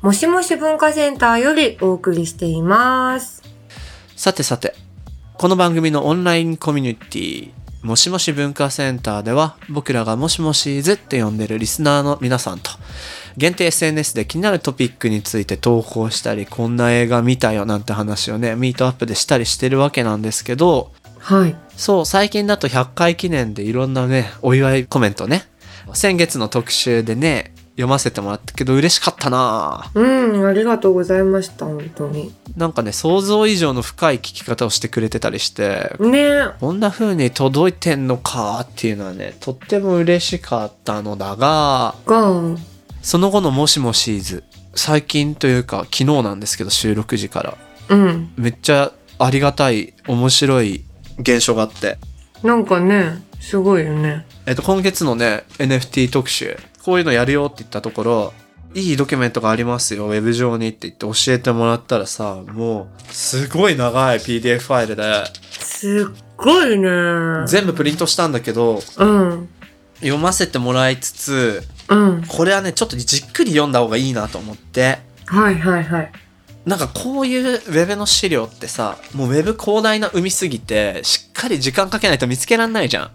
もしもし文化センターよりお送りしています。さてさて、この番組のオンラインコミュニティ、もしもし文化センターでは、僕らがもしもしーずって呼んでるリスナーの皆さんと、限定 SNS で気になるトピックについて投稿したり、こんな映画見たよなんて話をね、ミートアップでしたりしてるわけなんですけど、はい。そう、最近だと100回記念でいろんなね、お祝いコメントね、先月の特集でね、読ませてもらったけど嬉しかったなぁうん、ありがとうございました、本当に。なんかね、想像以上の深い聞き方をしてくれてたりして、ねこんな風に届いてんのかっていうのはね、とっても嬉しかったのだが、が、その後のもしもシーズ、最近というか昨日なんですけど収録時から、うん。めっちゃありがたい、面白い現象があって、なんかね、すごいよね。えっと、今月のね、NFT 特集、こういうのやるよって言ったところ、いいドキュメントがありますよ、ウェブ上にって言って教えてもらったらさ、もう、すごい長い PDF ファイルで、すっごいね。全部プリントしたんだけど、うん。読ませてもらいつつ、うん。これはね、ちょっとじっくり読んだ方がいいなと思って、はいはいはい。なんかこういうウェブの資料ってさ、もうウェブ広大な海すぎて、しっかり時間かけないと見つけらんないじゃん。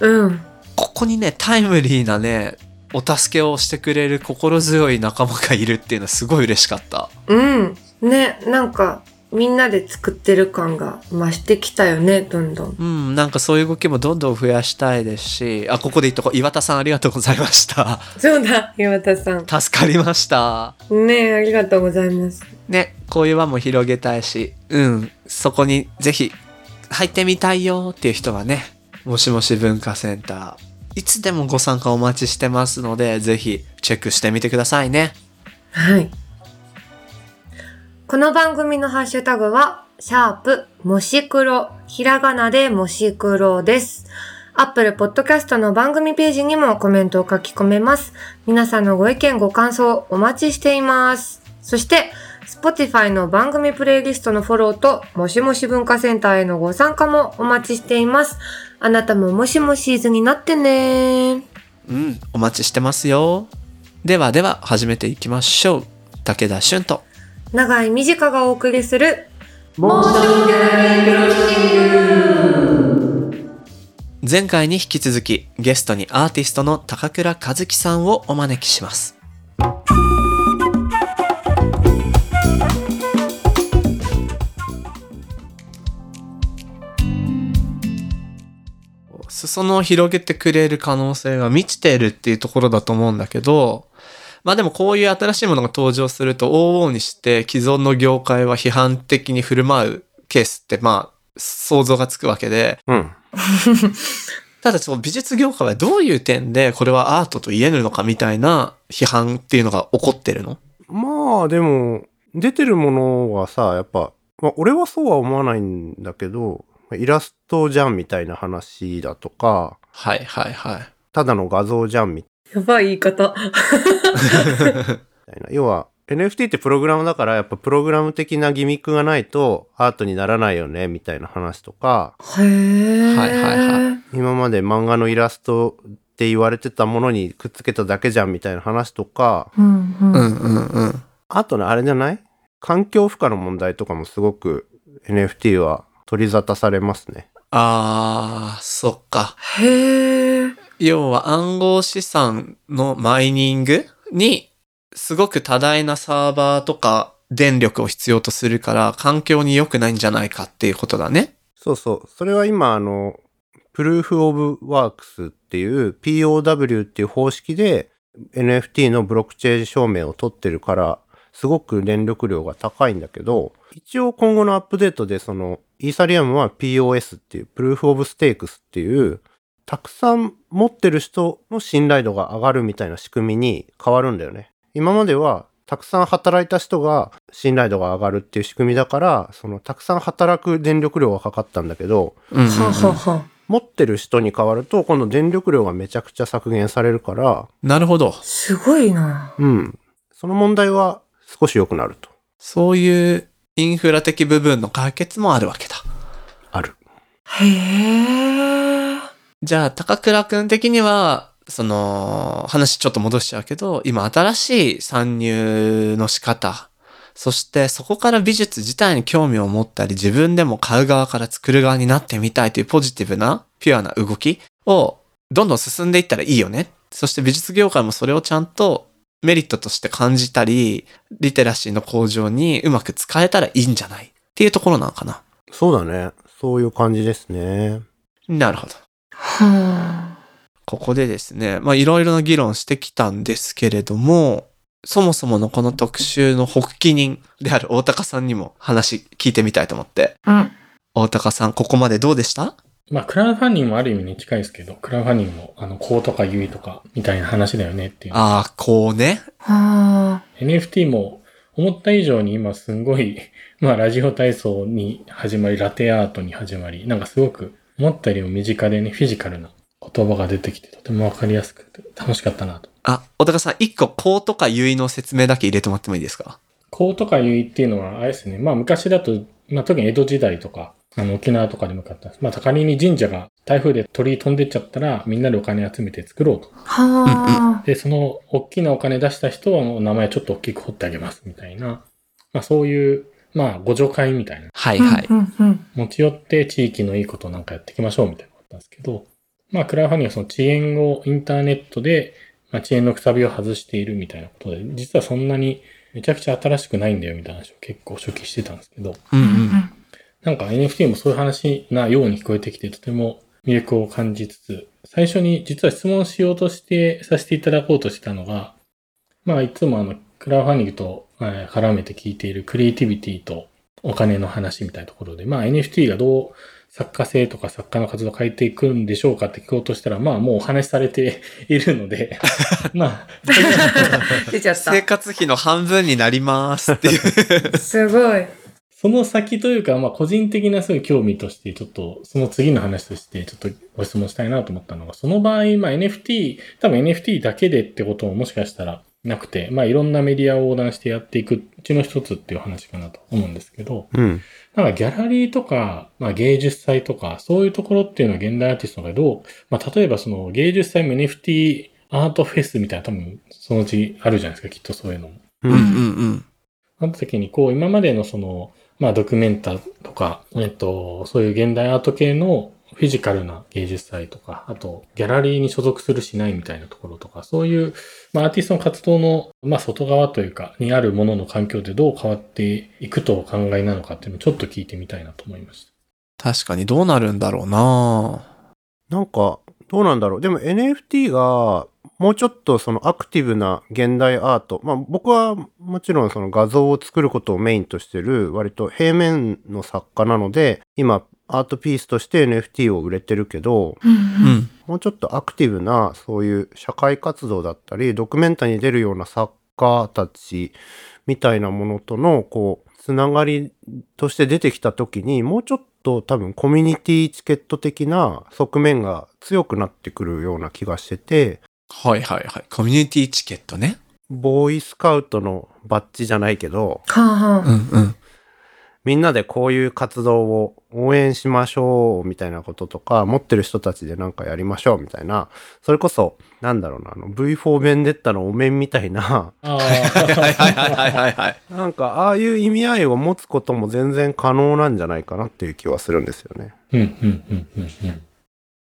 うん。ここにね、タイムリーなね、お助けをしてくれる心強い仲間がいるっていうのはすごい嬉しかった。うん。ね、なんか、みんなで作ってる感が増してきたよね、どんどん。うん、なんかそういう動きもどんどん増やしたいですし、あ、ここで言っとこう、岩田さんありがとうございました。そうだ、岩田さん。助かりました。ねありがとうございます。ね、こういう輪も広げたいし、うん、そこにぜひ入ってみたいよっていう人はね、もしもし文化センター、いつでもご参加お待ちしてますので、ぜひチェックしてみてくださいね。はい。この番組のハッシュタグは、シャープ、もし黒、ひらがなでもし黒です。アップルポッドキャストの番組ページにもコメントを書き込めます。皆さんのご意見ご感想お待ちしています。そして、Spotify の番組プレイリストのフォローと、もしもし文化センターへのご参加もお待ちしています。あなたももしもしーずになってねうん、お待ちしてますよ。ではでは始めていきましょう。武田俊と。長井短がお送りする、前回に引き続きゲストにアーティストの高倉和樹さんをお招きします。裾野を広げてくれる可能性が満ちているっていうところだと思うんだけど、まあでもこういう新しいものが登場すると往々にして既存の業界は批判的に振る舞うケースってまあ想像がつくわけで、うん。ただその美術業界はどういう点でこれはアートと言えるのかみたいな批判っていうのが起こってるの？まあでも、出てるものはさ、やっぱ、まあ俺はそうは思わないんだけど、イラストじゃんみたいな話だとか、はいはいはい。ただの画像じゃんみやばい言い方。たいな。要は、NFT ってプログラムだから、やっぱプログラム的なギミックがないとアートにならないよね、みたいな話とか、へー。はいはいは今まで漫画のイラストって言われてたものにくっつけただけじゃんみたいな話とか、うんうん。うんうんあとね、あれじゃない？環境負荷の問題とかもすごく NFT は取り沙汰されますね。あー、そっか。へー。要は暗号資産のマイニングにすごく多大なサーバーとか電力を必要とするから環境に良くないんじゃないかっていうことだね。そうそう。それは今、あの、Proof of Works っていう POW っていう方式で NFT のブロックチェーン証明を取ってるから、すごく電力量が高いんだけど、一応今後のアップデートでその、イーサリアムは POS っていう、 Proof of Stakes っていう、たくさん持ってる人の信頼度が上がるみたいな仕組みに変わるんだよね。今までは、たくさん働いた人が信頼度が上がるっていう仕組みだから、そのたくさん働く電力量がかかったんだけど、うんうんうん持ってる人に変わると、今度電力量がめちゃくちゃ削減されるから、なるほど。すごいな。うん。その問題は少し良くなると。そういうインフラ的部分の解決もあるわけだ。ある。へえ。じゃあ、高倉くん的には、その、話ちょっと戻しちゃうけど、今新しい参入の仕方、そしてそこから美術自体に興味を持ったり、自分でも買う側から作る側になってみたいというポジティブな、ピュアな動きをどんどん進んでいったらいいよね。そして美術業界もそれをちゃんとメリットとして感じたり、リテラシーの向上にうまく使えたらいいんじゃない？っていうところなのかな。そうだね。そういう感じですね。なるほど。はここでですね、まあいろいろな議論してきたんですけれども、そもそものこの特集の発起人である大高さんにも話聞いてみたいと思って。あ。うん。大高さん、ここまでどうでした？まあ、クラウドファンディングもある意味に近いですけど、クラウドファンディングも、あの、こうとかゆいとか、みたいな話だよねっていう。ああ、こうね。はあ。NFT も、思った以上に今すんごい、まあ、ラジオ体操に始まり、ラテアートに始まり、なんかすごく、思ったよりも身近でね、フィジカルな言葉が出てきて、とてもわかりやすくて、楽しかったなと。あ、大高さん、一個こうとかゆいの説明だけ入れてもらってもいいですか？こうとかゆいっていうのは、あれですね。まあ昔だと、まあ特に江戸時代とか、あの沖縄とかで向かった。まあ仮に神社が台風で鳥居飛んでっちゃったら、みんなでお金集めて作ろうと。はあ。で、その大きなお金出した人はもう名前ちょっと大きく掘ってあげますみたいな。まあそういう、まあ互助会みたいな。はいはい。うんうん持ち寄って地域のいいことをなんかやっていきましょうみたいなことなんですけど、まあクラウドファンディングはその遅延をインターネットで、まあ、遅延のくさびを外しているみたいなことで、実はそんなにめちゃくちゃ新しくないんだよみたいな話を結構初期してたんですけど、うんう。うんん。なんか NFT もそういう話なように聞こえてきて、とても魅力を感じつつ、最初に実は質問しようとしてさせていただこうとしてたのが、まあいつもあの、クラウドファンディングとえー絡めて聞いているクリエイティビティとお金の話みたいなところで、まあ NFT がどう作家性とか作家の活動を変えていくんでしょうかって聞こうとしたら、まあもうお話しされているので、まあ、出ちゃった 生。活費の半分になりますっていう。すごい。その先というか、まあ個人的なすごい興味として、ちょっとその次の話としてちょっとご質問したいなと思ったのが、その場合、まあ NFT、多分 NFT だけでってことももしかしたらなくて、まあいろんなメディアを横断してやっていくうちの一つっていう話かなと思うんですけど、うん。なんかギャラリーとか、まあ芸術祭とか、そういうところっていうのは現代アーティストがどう、まあ例えばその芸術祭も NFT アートフェスみたいな多分そのうちあるじゃないですか、きっとそういうのも。う。うんうんんうん。なった時に、こう、今までのその、まあ、ドキュメンタとか、えっと、そういう現代アート系のフィジカルな芸術祭とか、あと、ギャラリーに所属するしないみたいなところとか、そういう、まあ、アーティストの活動の、まあ、外側というか、にあるものの環境でどう変わっていくとお考えなのかっていうのをちょっと聞いてみたいなと思いました。確かにどうなるんだろうななんか、どうなんだろう。でも NFT が、もうちょっとそのアクティブな現代アート。まあ僕はもちろんその画像を作ることをメインとしてる割と平面の作家なので、今アートピースとして NFT を売れてるけど、うん。もうちょっとアクティブなそういう社会活動だったり、ドキュメンタに出るような作家たちみたいなものとのこう、つながりとして出てきた時に、もうちょっと多分コミュニティチケット的な側面が強くなってくるような気がしてて、はいはいはい。コミュニティチケットね。ボーイスカウトのバッジじゃないけど、はあはあ。うんうん。みんなでこういう活動を応援しましょうみたいなこととか、持ってる人たちでなんかやりましょうみたいな、それこそ、なんだろうな、あの V4 ベンデッタのお面みたいな、あはいはいはいはいはいはい。なんかああいう意味合いを持つことも全然可能なんじゃないかなっていう気はするんですよね。うん、うん、うん、うん、うん。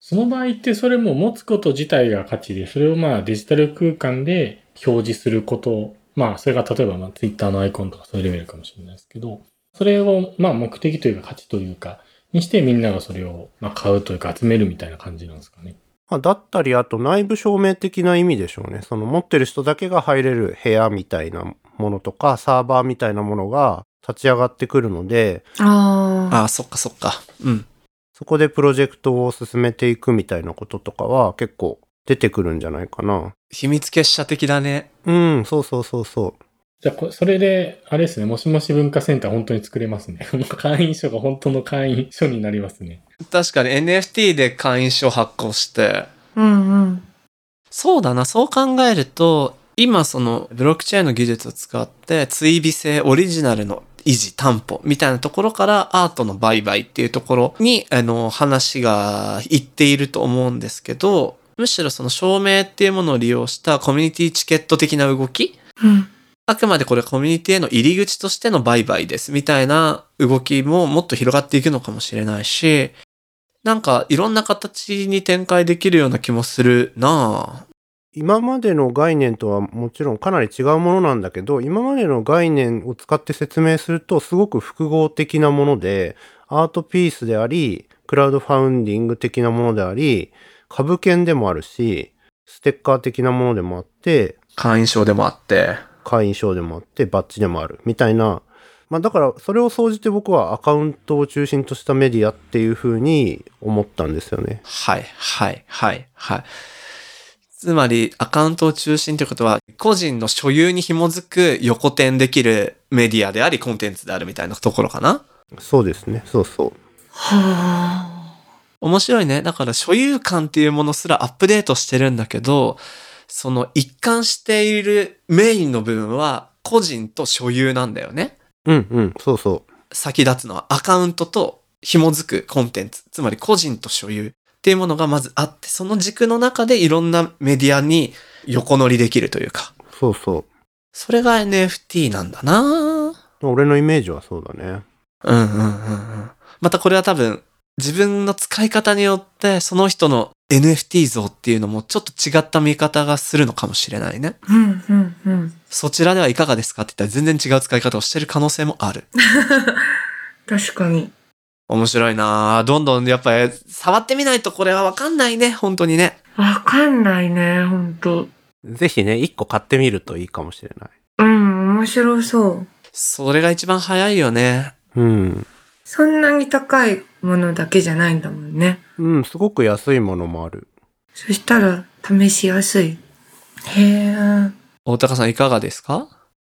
その場合ってそれも持つこと自体が価値で、それをまあデジタル空間で表示すること、まあそれが例えばまあ Twitter のアイコンとかそういうレベルかもしれないですけど、それをまあ目的というか価値というか、にしてみんながそれをまあ買うというか集めるみたいな感じなんですかね。まあ、だったり、あと内部証明的な意味でしょうね。その持ってる人だけが入れる部屋みたいなものとか、サーバーみたいなものが立ち上がってくるので、ああ。ああ、そっかそっか。うん。そこでプロジェクトを進めていくみたいなこととかは結構出てくるんじゃないかな。秘密結社的だね。うん、そうそうそうそう。じゃあこ、それで、あれですね、もしもし文化センター本当に作れますね。会員証が本当の会員証になりますね。確かに NFT で会員証発行して、うんうん。そうだな、そう考えると、今そのブロックチェーンの技術を使って追尾性、オリジナルの維持、担保みたいなところからアートの売買っていうところに、あの、話がいっていると思うんですけど、むしろその証明っていうものを利用したコミュニティチケット的な動きうん。あくまでこれコミュニティへの入り口としての売買ですみたいな動きももっと広がっていくのかもしれないし、なんかいろんな形に展開できるような気もするなぁ。今までの概念とはもちろんかなり違うものなんだけど、今までの概念を使って説明するとすごく複合的なもので、アートピースであり、クラウドファウンディング的なものであり、株券でもあるし、ステッカー的なものでもあって、会員証でもあって。会員証でもあって、バッジでもある、みたいな。まあだから、それを総じて僕はアカウントを中心としたメディアっていうふうに思ったんですよね。はい、はい、はい、はい。つまり、アカウントを中心ということは、個人の所有に紐づく横転できるメディアであり、コンテンツであるみたいなところかなそうですね。そうそう。はあ。面白いね。だから所有感っていうものすらアップデートしてるんだけど、その一貫しているメインの部分は個人と所有なんだよね。うんうん、そうそう。先立つのはアカウントと紐づくコンテンツ。つまり個人と所有っていうものがまずあって、その軸の中でいろんなメディアに横乗りできるというか。そうそそれが NFT なんだなう。俺のイメージはそうだね。うんうんうんうん。またこれは多分自分の使い方によってその人の NFT 像っていうのもちょっと違った見方がするのかもしれないね。うんうんうん。そちらではいかがですかって言ったら全然違う使い方をしてる可能性もある。確かに。面白いなぁどんどんやっぱり触ってみないとこれはわかんないね。本当にね。わかんないね、ほんと。ぜひね、一個買ってみるといいかもしれない。うん、面白そう。それが一番早いよね。うん。そんなに高いものだけじゃないんだもんね。うん、すごく安いものもある。そしたら、試しやすい。へえ。大高さんいかがですか？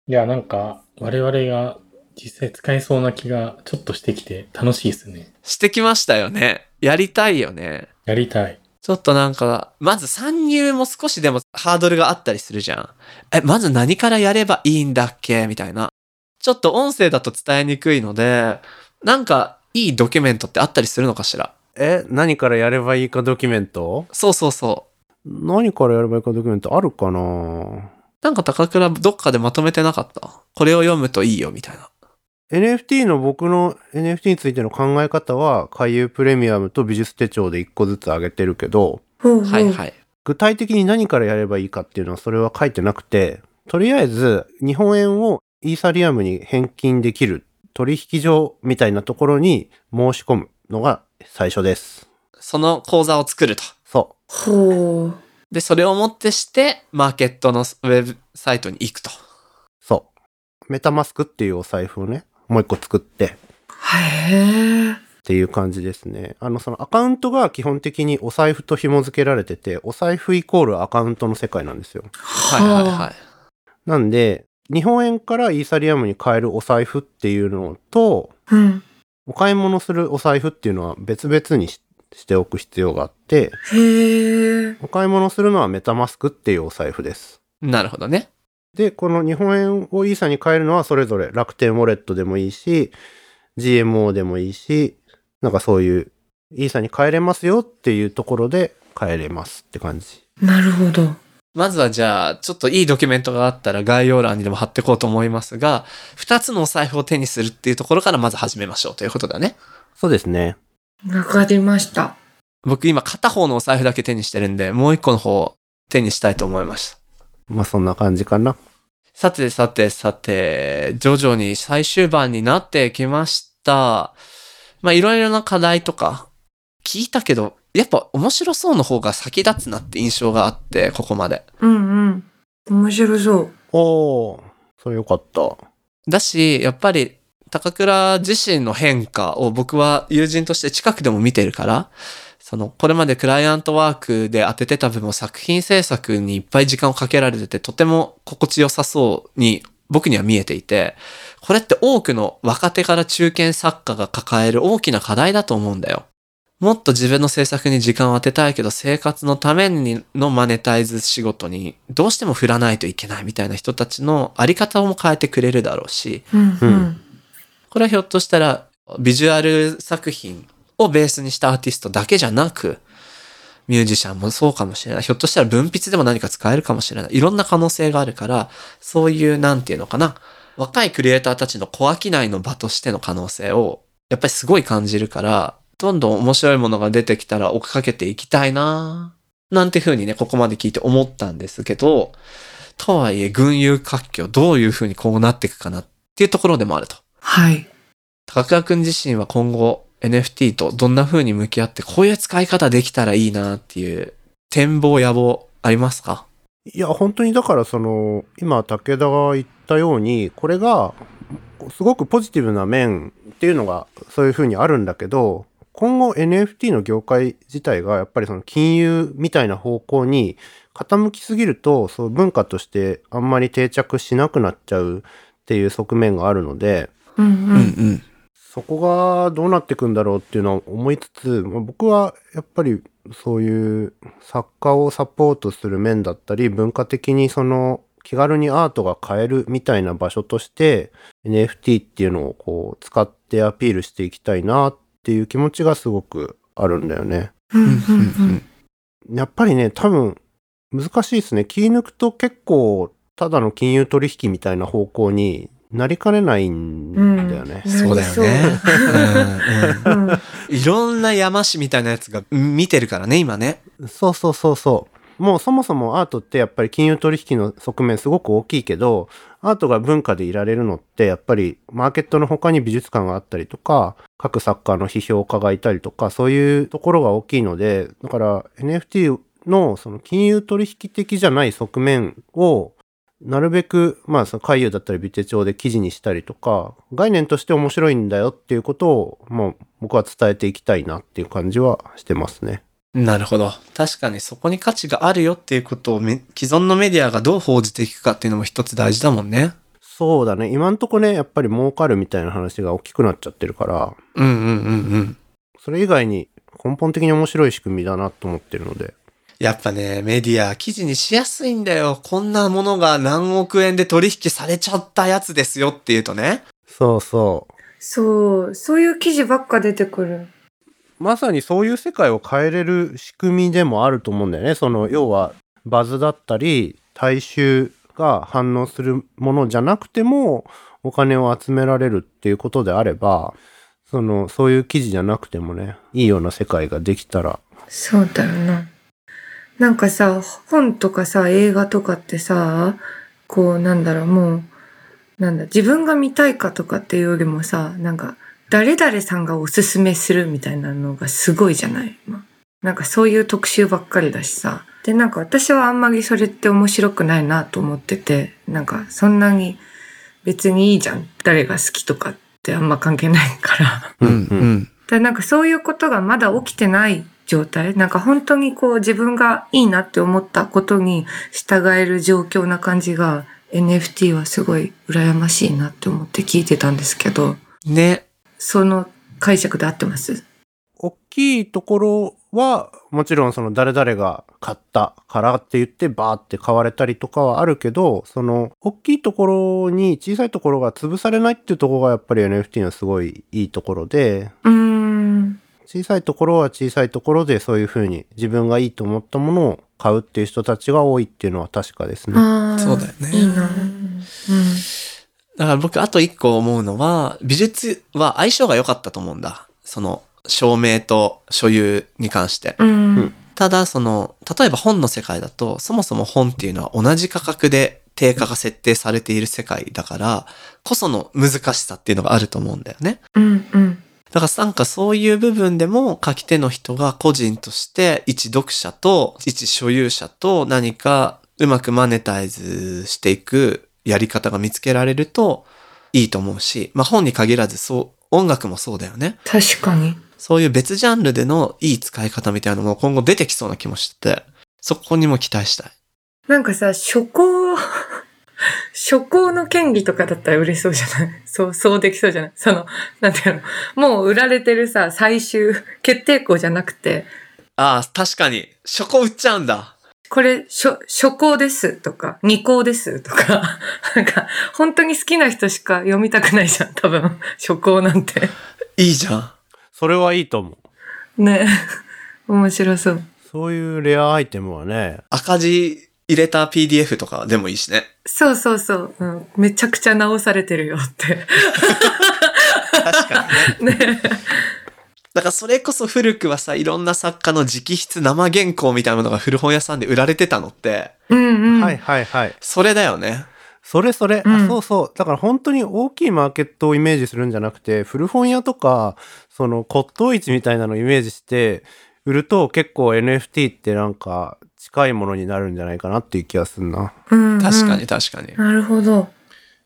いや、なんか、我々が実際使えそうな気がちょっとしてきて楽しいですね。してきましたよね。やりたいよね。やりたい。ちょっとなんか、まず参入も少しでもハードルがあったりするじゃん。え、まず何からやればいいんだっけ？みたいな。ちょっと音声だと伝えにくいので、なんかいいドキュメントってあったりするのかしら？え、何からやればいいかドキュメント？そうそうそう。何からやればいいかドキュメントあるかな？なんか高倉どっかでまとめてなかった？これを読むといいよみたいな。NFT の僕の NFT についての考え方は、海遊プレミアムと美術手帳で一個ずつ上げてるけど。はいはい。具体的に何からやればいいかっていうのはそれは書いてなくて、とりあえず日本円をイーサリアムに返金できる取引所みたいなところに申し込むのが最初です。その講座を作ると。そほう。で、それをもってして、マーケットのウェブサイトに行くと。う。そう。メタマスクっていうお財布をね、もう一個作ってへえ。っていう感じですね。あの、そのアカウントが基本的にお財布と紐付けられてて、お財布イコールアカウントの世界なんですよ。はいはいはい。なんで、日本円からイーサリアムに変えるお財布っていうのと、うん。お買い物するお財布っていうのは別々にししておく必要があって、へえ。お買い物するのはメタマスクっていうお財布です。なるほどね。で、この日本円をイーサに変えるのはそれぞれ楽天ウォレットでもいいし、GMO でもいいし、なんかそういうイーサに変えれますよっていうところで変えれますって感じ。なるほど。まずはじゃあ、ちょっといいドキュメントがあったら概要欄にでも貼っていこうと思いますが、二つのお財布を手にするっていうところからまず始めましょうということだね。そうですね。わかりました。僕今片方のお財布だけ手にしてるんで、もう一個の方を手にしたいと思いました。まあそんな感じかな。さてさてさて、徐々に最終盤になってきました。まあいろいろな課題とか聞いたけど、やっぱ面白そうの方が先立つなって印象があって、ここまで。うんうん。面白そう。おー、それよかった。だし、やっぱり高倉自身の変化を僕は友人として近くでも見てるから、その、これまでクライアントワークで当ててた分も作品制作にいっぱい時間をかけられてて、とても心地よさそうに僕には見えていて、これって多くの若手から中堅作家が抱える大きな課題だと思うんだよ。もっと自分の制作に時間を当てたいけど生活のためにのマネタイズ仕事にどうしても振らないといけないみたいな人たちのあり方も変えてくれるだろうし、うんうん。これはひょっとしたらビジュアル作品をベースにしたアーティストだけじゃなく、ミュージシャンもそうかもしれない。ひょっとしたら文筆でも何か使えるかもしれない。いろんな可能性があるから、そういう、なんていうのかな。若いクリエイターたちの小商いの場としての可能性を、やっぱりすごい感じるから、どんどん面白いものが出てきたら追っかけていきたいななんて風にね、ここまで聞いて思ったんですけど、とはいえ、群雄割拠、どういう風にこうなっていくかなっていうところでもあると。はい。高倉くん自身は今後 NFT とどんな風に向き合ってこういう使い方できたらいいなっていう展望野望ありますか？いや、本当にだからその、今武田が言ったように、これが、すごくポジティブな面っていうのがそういうふうにあるんだけど、今後 NFT の業界自体がやっぱりその金融みたいな方向に傾きすぎると、そう文化としてあんまり定着しなくなっちゃうっていう側面があるので、うんう。うんんそこがどうなっていくんだろうっていうのは思いつつ、まあ僕はやっぱりそういう作家をサポートする面だったり、文化的にその気軽にアートが買えるみたいな場所として NFT っていうのをこう使ってアピールしていきたいなっていう気持ちがすごくあるんだよね。やっぱりね、多分難しいですね。気抜くと結構ただの金融取引みたいな方向になりかねないんだよね。うんそうだよね。いろんな山師みたいなやつが見てるからね、今ね。そうそうそうそう。もうそもそもアートってやっぱり金融取引の側面すごく大きいけど、アートが文化でいられるのってやっぱりマーケットの他に美術館があったりとか、各作家の批評家がいたりとか、そういうところが大きいので、だから NFT のその金融取引的じゃない側面をなるべく、まあ、その海遊だったりビテ帳で記事にしたりとか、概念として面白いんだよっていうことを、もう僕は伝えていきたいなっていう感じはしてますね。なるほど。確かにそこに価値があるよっていうことをめ既存のメディアがどう報じていくかっていうのも一つ大事だもんね。そうだね。今んとこね、やっぱり儲かるみたいな話が大きくなっちゃってるから、うんうんうんうん。それ以外に根本的に面白い仕組みだなと思ってるので。やっぱね、メディア記事にしやすいんだよ。こんなものが何億円で取引されちゃったやつですよっていうとね。そうそう。そう、そういう記事ばっか出てくる。まさにそういう世界を変えれる仕組みでもあると思うんだよね。その、要は、バズだったり、大衆が反応するものじゃなくても、お金を集められるっていうことであれば、その、そういう記事じゃなくてもね、いいような世界ができたら、そうだよな。なんかさ、本とかさ、映画とかってさ、こう、なんだろう、もう、なんだ、自分が見たいかとかっていうよりもさ、なんか、誰々さんがおすすめするみたいなのがすごいじゃない？今なんかそういう特集ばっかりだしさ。で、なんか私はあんまりそれって面白くないなと思ってて、なんかそんなに別にいいじゃん。誰が好きとかってあんま関係ないから。うんうん。でなんかそういうことがまだ起きてない状態？なんか本当にこう自分がいいなって思ったことに従える状況な感じが NFT はすごい羨ましいなって思って聞いてたんですけど、ね。その解釈で合ってます？大きいところは、もちろんその誰々が買ったからって言ってバーって買われたりとかはあるけど、その大きいところに小さいところが潰されないっていうところがやっぱり NFT のすごいいいところで、うーん。小さいところは小さいところでそういうふうに自分がいいと思ったものを買うっていう人たちが多いっていうのは確かですね。そうだよねいいな。うん。だから僕、あと一個思うのは、美術は相性が良かったと思うんだ。その、照明と所有に関して。うん。ただ、その、例えば本の世界だと、そもそも本っていうのは同じ価格で定価が設定されている世界だから、こその難しさっていうのがあると思うんだよね。うん。うん。だからなんかそういう部分でも書き手の人が個人として一読者と一所有者と何かうまくマネタイズしていくやり方が見つけられるといいと思うし、まあ本に限らずそう、音楽もそうだよね。確かに。そういう別ジャンルでのいい使い方みたいなのも今後出てきそうな気もしてて、そこにも期待したい。なんかさ、初行、初行の権利とかだったら売れそうじゃない？そう、そうできそうじゃない？その、なんていうの？もう売られてるさ、最終決定校じゃなくて、ああ、確かに。初行売っちゃうんだ。これ、初、初行ですとか、二行ですとか、なんか、本当に好きな人しか読みたくないじゃん、多分。初行なんて。いいじゃん。それはいいと思う。ね面白そう。そういうレアアイテムはね、赤字入れた PDF とかでもいいしね。そうそうそう。うん、めちゃくちゃ直されてるよって。確かにね。ねだからそれこそ古くはさ、いろんな作家の直筆生原稿みたいなものが古本屋さんで売られてたのって、うんうん。はいはいはい。それだよね。それそれ、うんあそうそう。だから本当に大きいマーケットをイメージするんじゃなくて、古本屋とか、その骨董市みたいなのをイメージして、売ると結構 NFT ってなんか近いものになるんじゃないかなっていう気がするな。うんうん確かに。確かに。なるほど。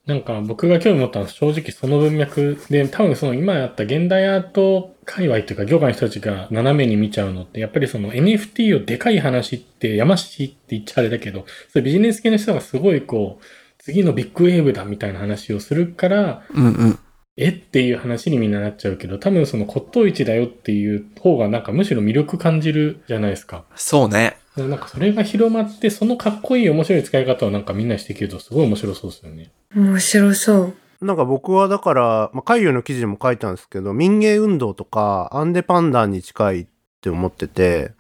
なんか僕が興味持ったのは正直その文脈で、多分その今やった現代アート界隈というか業界の人たちが斜めに見ちゃうのって、やっぱりその NFT をでかい話ってやましいって言っちゃあれだけど、そういうビジネス系の人がすごいこう、次のビッグウェーブだみたいな話をするから、うんうん。えっていう話にみんななっちゃうけど、多分その骨董市だよっていう方がなんかむしろ魅力感じるじゃないですか。そうね。なんかそれが広まって、そのかっこいい面白い使い方をなんかみんなしていけるとすごい面白そうですよね。面白そう。なんか僕はだから、まあ、海遊の記事にも書いたんですけど、民芸運動とか、アンデパンダンに近いって思ってて、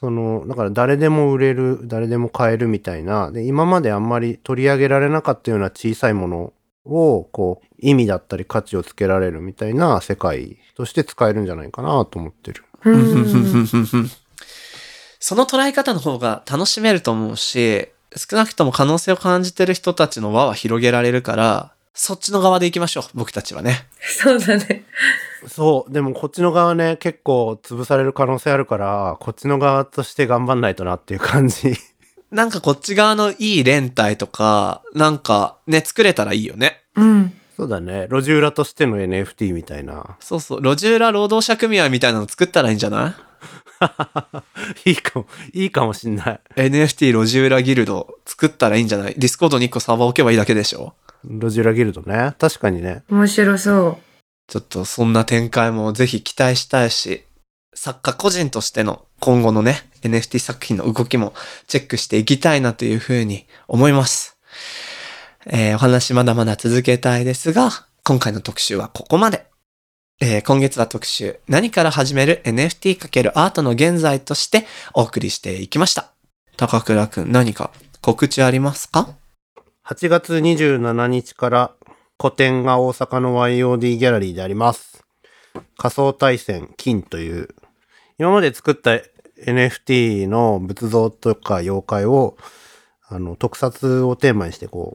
その、だから誰でも売れる、誰でも買えるみたいな、で、今まであんまり取り上げられなかったような小さいものを、こう、意味だったり価値をつけられるみたいな世界として使えるんじゃないかなと思ってる。その捉え方の方が楽しめると思うし、少なくとも可能性を感じてる人たちの輪は広げられるから、そっちの側で行きましょう、僕たちはね。そうだね。そう、でもこっちの側ね、結構潰される可能性あるから、こっちの側として頑張んないとなっていう感じ。なんかこっち側のいい連帯とか、なんかね、作れたらいいよね。うん。そうだね。路地裏としての NFT みたいな。そうそう、路地裏労働者組合みたいなの作ったらいいんじゃない？いいかも、いいかもしんない。NFT 路地裏ギルド作ったらいいんじゃない？ディスコードに1個サーバー置けばいいだけでしょ？路地裏ギルドね。確かにね。面白そちょっとそんな展開もぜひ期待したいし、作家個人としての今後のね、NFT 作品の動きもチェックしていきたいなというふうに思います。えーお話まだまだ続けたいですが、今回の特集はここまで。えー今月は特集、何から始める NFT× アートの現在としてお送りしていきました。高倉くん何か告知ありますか？8月27日から個展が大阪の YOD ギャラリーであります。仮想対戦金という、今まで作った NFT の仏像とか妖怪を、あの、特撮をテーマにしてこ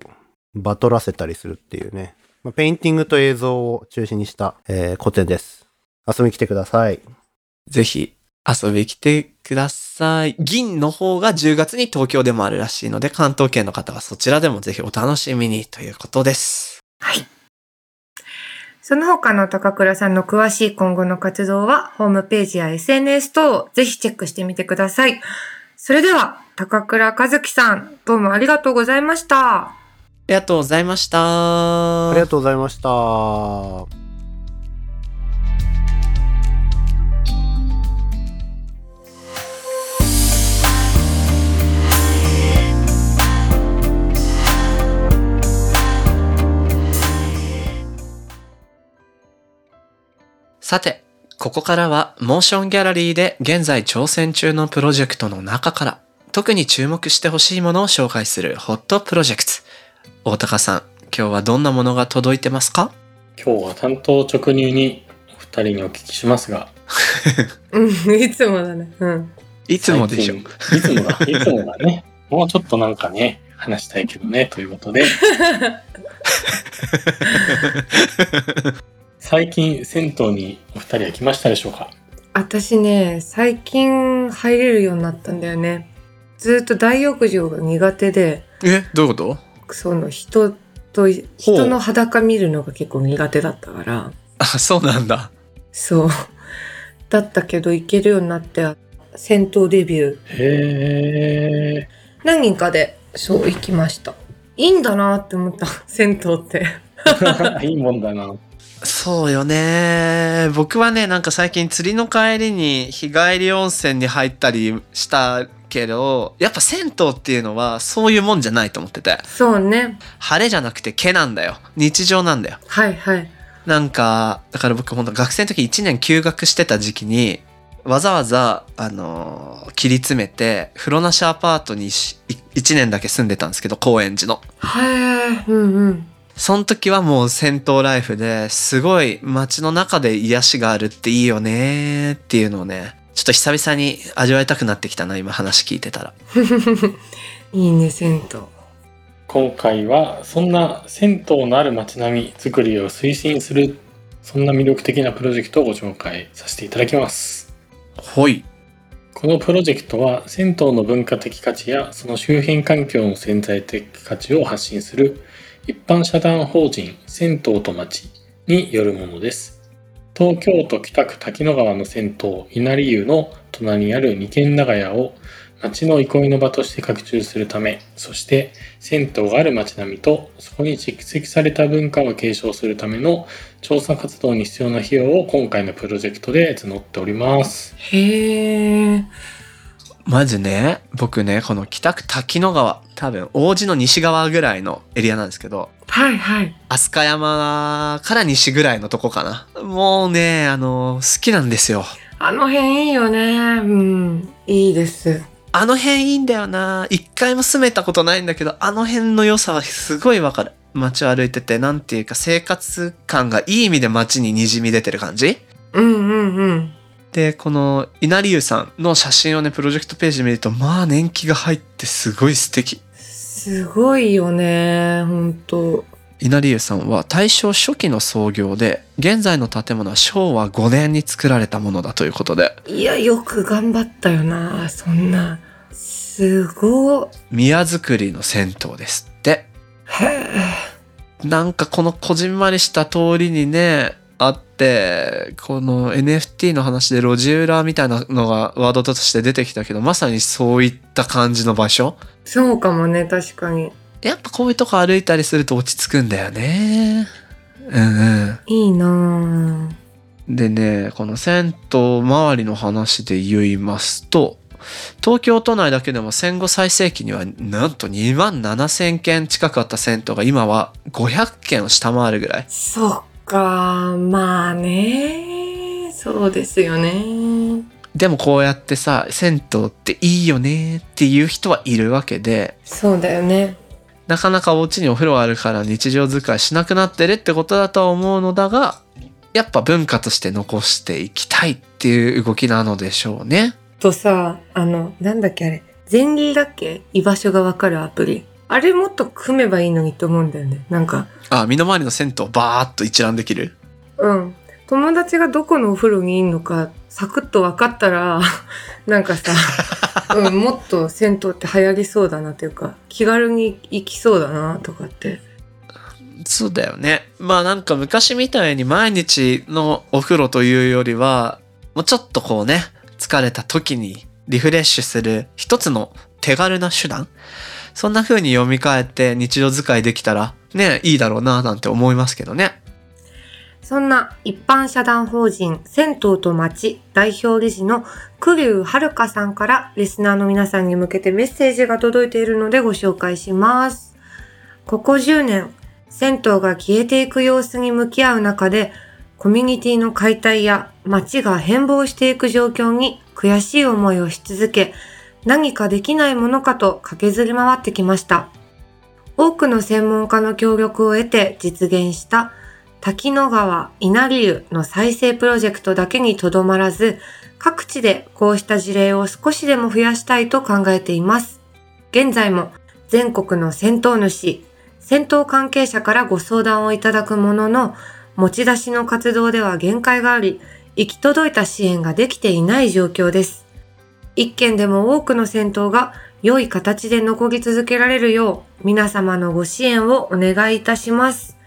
う、バトらせたりするっていうね。まあ、ペインティングと映像を中心にした、えー個展です。遊びに来てください。ぜひ遊びに来てください。銀の方が10月に東京でもあるらしいので、関東圏の方はそちらでもぜひお楽しみにということです。う。はい。その他の高倉さんの詳しい今後の活動は、ホームページや SNS 等をぜひチェックしてみてください。それでは、高倉和樹さん、どうもありがとうございました。ありがとうございました。ありがとうございました。さて、ここからはモーションギャラリーで現在挑戦中のプロジェクトの中から特に注目してほしいものを紹介するホットプロジェクト。大高さん、今日はどんなものが届いてますか？今日は担当直入にお二人にお聞きしますが、うん、いつもだね。うん。いつもでしょ。いつもだ、いつもだね。もうちょっとなんかね、話したいけどね、ということで。最近、銭湯にお二人は来ましたでしょうか？私ね、最近入れるようになったんだよね。ずっと大浴場が苦手で、え、どういうこと？その人と、人の裸見るのが結構苦手だったから、あ、そうなんだ。そう。だったけど行けるようになって、戦闘デビューへえ。何人かでそう行きました。いいんだなって思った。銭湯って。いいもんだな。そうよね。僕はね、なんか最近釣りの帰りに日帰り温泉に入ったりしたけど、やっぱ銭湯っていうのはそういうもんじゃないと思ってて。そうね。晴れじゃなくて毛なんだよ。日常なんだよ。はいはい。なんか、だから僕本当学生の時1年休学してた時期に、わざわざ、あのー切り詰めて、風呂なしアパートにしい1年だけ住んでたんですけど、高円寺の。はい。うんうん。その時はもう銭湯ライフですごい街の中で癒しがあるっていいよねっていうのをね、ちょっと久々に味わいたくなってきたな、今話聞いてたら。いいね、銭湯。今回はそんな銭湯のある街並み作りを推進するそんな魅力的なプロジェクトをご紹介させていただきますほい。このプロジェクトは銭湯の文化的価値やその周辺環境の潜在的価値を発信する一般社団法人銭湯と町によるものです東京都北区滝野川の銭湯稲荷湯の隣にある二軒長屋を町の憩いの場として拡充するためそして銭湯がある町並みとそこに蓄積された文化を継承するための調査活動に必要な費用を今回のプロジェクトで募っておりますへえ。まずね、僕ね、この北区滝野川、多分王子の西側ぐらいのエリアなんですけど、はいはい。飛鳥山から西ぐらいのとこかな。もうね、あの、好きなんですよ。あの辺いいよね。うん。いいです。あの辺いいんだよな。一回も住めたことないんだけど、あの辺の良さはすごいわかる。街を歩いてて、なんていうか生活感がいい意味で街に滲み出てる感じうんうんうん。で、この稲荷湯さんの写真をね、プロジェクトページ見ると、まあ年季が入ってすごい素敵。すごいよね。ほんと。稲荷湯さんは大正初期の創業で、現在の建物は昭和5年に作られたものだということで、いや、よく頑張ったよな。そんな。すご宮造りの銭湯ですって。い。へえ。なんかこのこじんまりした通りにね、あって、この NFT の話で路地裏みたいなのがワードとして出てきたけど、まさにそういった感じの場所？そうかもね、確かに。やっぱこういうとこ歩いたりすると落ち着くんだよね。うんうん。いいなぁ。でね、この銭湯周りの話で言いますと、東京都内だけでも戦後最盛期にはなんと2万7千件近くあった銭湯が今は500件を下回るぐらい。そっか、まあね。そうですよね。でもこうやってさ、銭湯っていいよねっていう人はいるわけで、そうだよね。なかなかお家にお風呂あるから日常使いしなくなってるってことだとは思うのだが、やっぱ文化として残していきたいっていう動きなのでしょうね。とさ、あの、なんだっけあれ。前儀だっけ？居場所がわかるアプリ。あれもっと組めばいいのにと思うんだよね。なんか、あ、身の回りの銭湯をバーッと一覧できる？うん。友達がどこのお風呂にいんのか、サクッと分かったら、なんかさ、うん、もっと銭湯って流行りそうだなというか、気軽に行きそうだなとかって。そうだよね。まあなんか昔みたいに毎日のお風呂というよりは、もうちょっとこうね、疲れた時にリフレッシュする一つの手軽な手段そんな風に読み替えて日常使いできたらね、いいだろうななんて思いますけどね。そんな一般社団法人銭湯と町代表理事の栗生遥さんからリスナーの皆さんに向けてメッセージが届いているのでご紹介します。ここ10年、銭湯が消えていく様子に向き合う中で、コミュニティの解体や街が変貌していく状況に悔しい思いをし続け、何かできないものかと駆けずり回ってきました。多くの専門家の協力を得て実現した滝野川稲荷湯の再生プロジェクトだけにとどまらず、各地でこうした事例を少しでも増やしたいと考えています。現在も全国の銭湯主、銭湯関係者からご相談をいただくものの、持ち出しの活動では限界があり、行き届いた支援ができていない状況です。一軒でも多くの銭湯が良い形で残り続けられるよう、皆様のご支援をお願いいたします。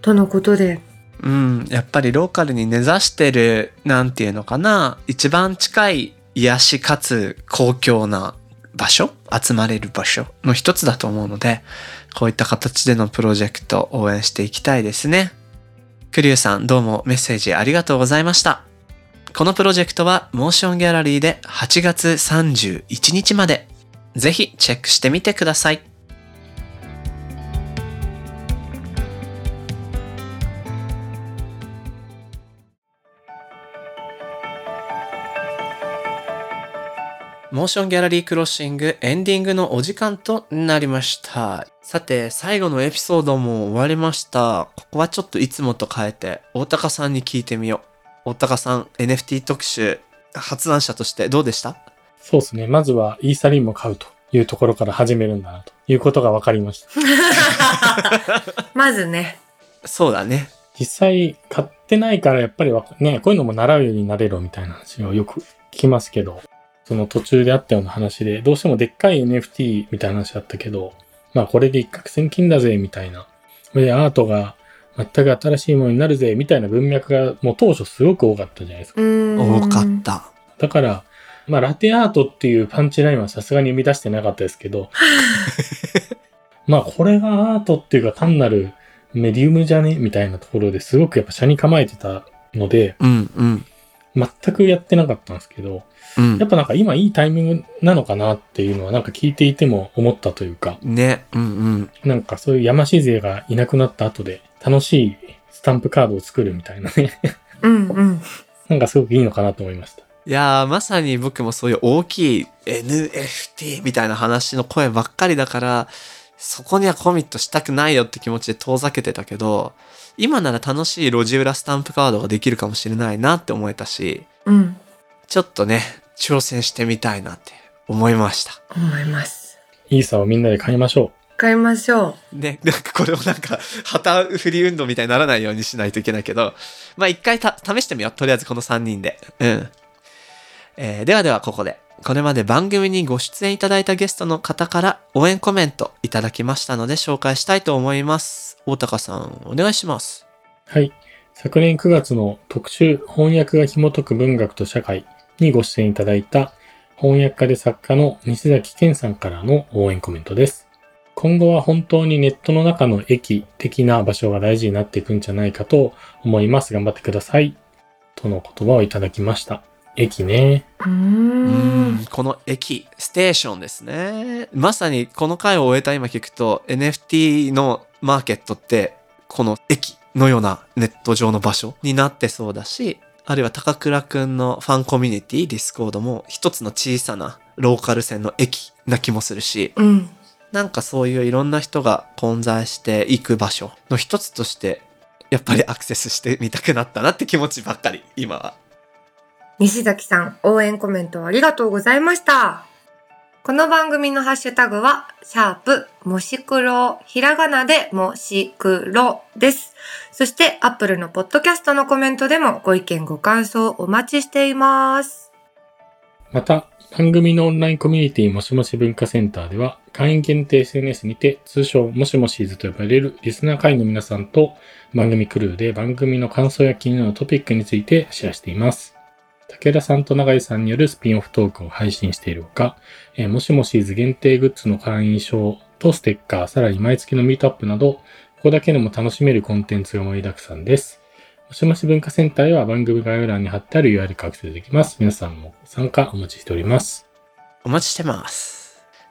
とのことで、うん、やっぱりローカルに根ざしてる、なんていうのかな、一番近い癒しかつ公共な場所集まれる場所の一つだと思うので、こういった形でのプロジェクト応援していきたいですね。クリューさんどうもメッセージありがとうございました。このプロジェクトはモーションギャラリーで8月31日まで。ぜひチェックしてみてください。モーションギャラリークロッシングエンディングのお時間となりました。さて、最後のエピソードも終わりました。ここはちょっといつもと変えて、大高さんに聞いてみよう。大高さん、NFT 特集、発案者としてどうでした？そうですね。まずはイーサリームを買うというところから始めるんだなということが分かりました。まずね。そうだね。実際買ってないからやっぱりね、こういうのも習うようになれろみたいな話をよく聞きますけど、その途中であったような話で、どうしてもでっかい NFT みたいな話だったけど、まあこれで一攫千金だぜみたいな。それでアートが全く新しいものになるぜみたいな文脈がもう当初すごく多かったじゃないですか。多かっ。た。だから、まあラテアートっていうパンチラインはさすがに生み出してなかったですけど、まあこれがアートっていうか単なるメディウムじゃねみたいなところですごくやっぱ車に構えてたので、うんうん。全くやってなかったんですけど、うんやっぱなんか今いいタイミングなのかなっていうのはなんか聞いていても思ったというか、ね、うんうん。なんかそういう山し勢がいなくなった後で楽しいスタンプカードを作るみたいなね。うんうん。なんかすごくいいのかなと思いました。いやー、まさに僕もそういう大きい NFT みたいな話の声ばっかりだから、そこにはコミットしたくないよって気持ちで遠ざけてたけど、今なら楽しい路地裏スタンプカードができるかもしれないなって思えたし、うん。ちょっとね、挑戦してみたいなって思いました。思います。イーサをみんなで買いましょ買いましょね、なんかこれをなんか、旗振り運動みたいにならないようにしないといけないけど、まあ一回た試してみよう。とりあえずこの3人で。うん。えーではではここで、これまで番組にご出演いただいたゲストの方から応援コメントいただきましたので紹介したいと思います。大高さん、お願いします。う。はい。昨年9月の特集翻訳が紐解く文学と社会にご出演いただいた翻訳家で作家の西崎健さんからの応援コメントです。今後は本当にネットの中の駅的な場所が大事になっていくんじゃないかと思います。頑張ってください。との言葉をいただきました。駅ね。う。んこの駅、ステーションですね。まさにこの回を終えた今聞くと NFT のマーケットってこの駅のようなネット上の場所になってそうだし、あるいは高倉くんのファンコミュニティ、ディスコードも一つの小さなローカル線の駅な気もするし、うん。なんかそういういろんな人が混在していく場所の一つとして、やっぱりアクセスしてみたくなったなって気持ちばっかり、今は。西崎さん、応援コメントありがとうございました。この番組のハッシュタグは、シャープ、もし黒、ひらがなでもし黒です。そして、アップルのポッドキャストのコメントでもご意見ご感想お待ちしています。また、番組のオンラインコミュニティもしもし文化センターでは、会員限定 SNS にて、通称もしもしーずと呼ばれるリスナー会員の皆さんと番組クルーで番組の感想や気になるトピックについてシェアしています。武田さんと永井さんによるスピンオフトークを配信しているほか、えーもしもしーず限定グッズの会員証とステッカー、さらに毎月のミートアップなど、ここだけでも楽しめるコンテンツが盛りだくさんです。もしもし文化センターへは番組概要欄に貼ってある URL からアクセスできます。皆さんも参加お待ちしております。お待ちしてます。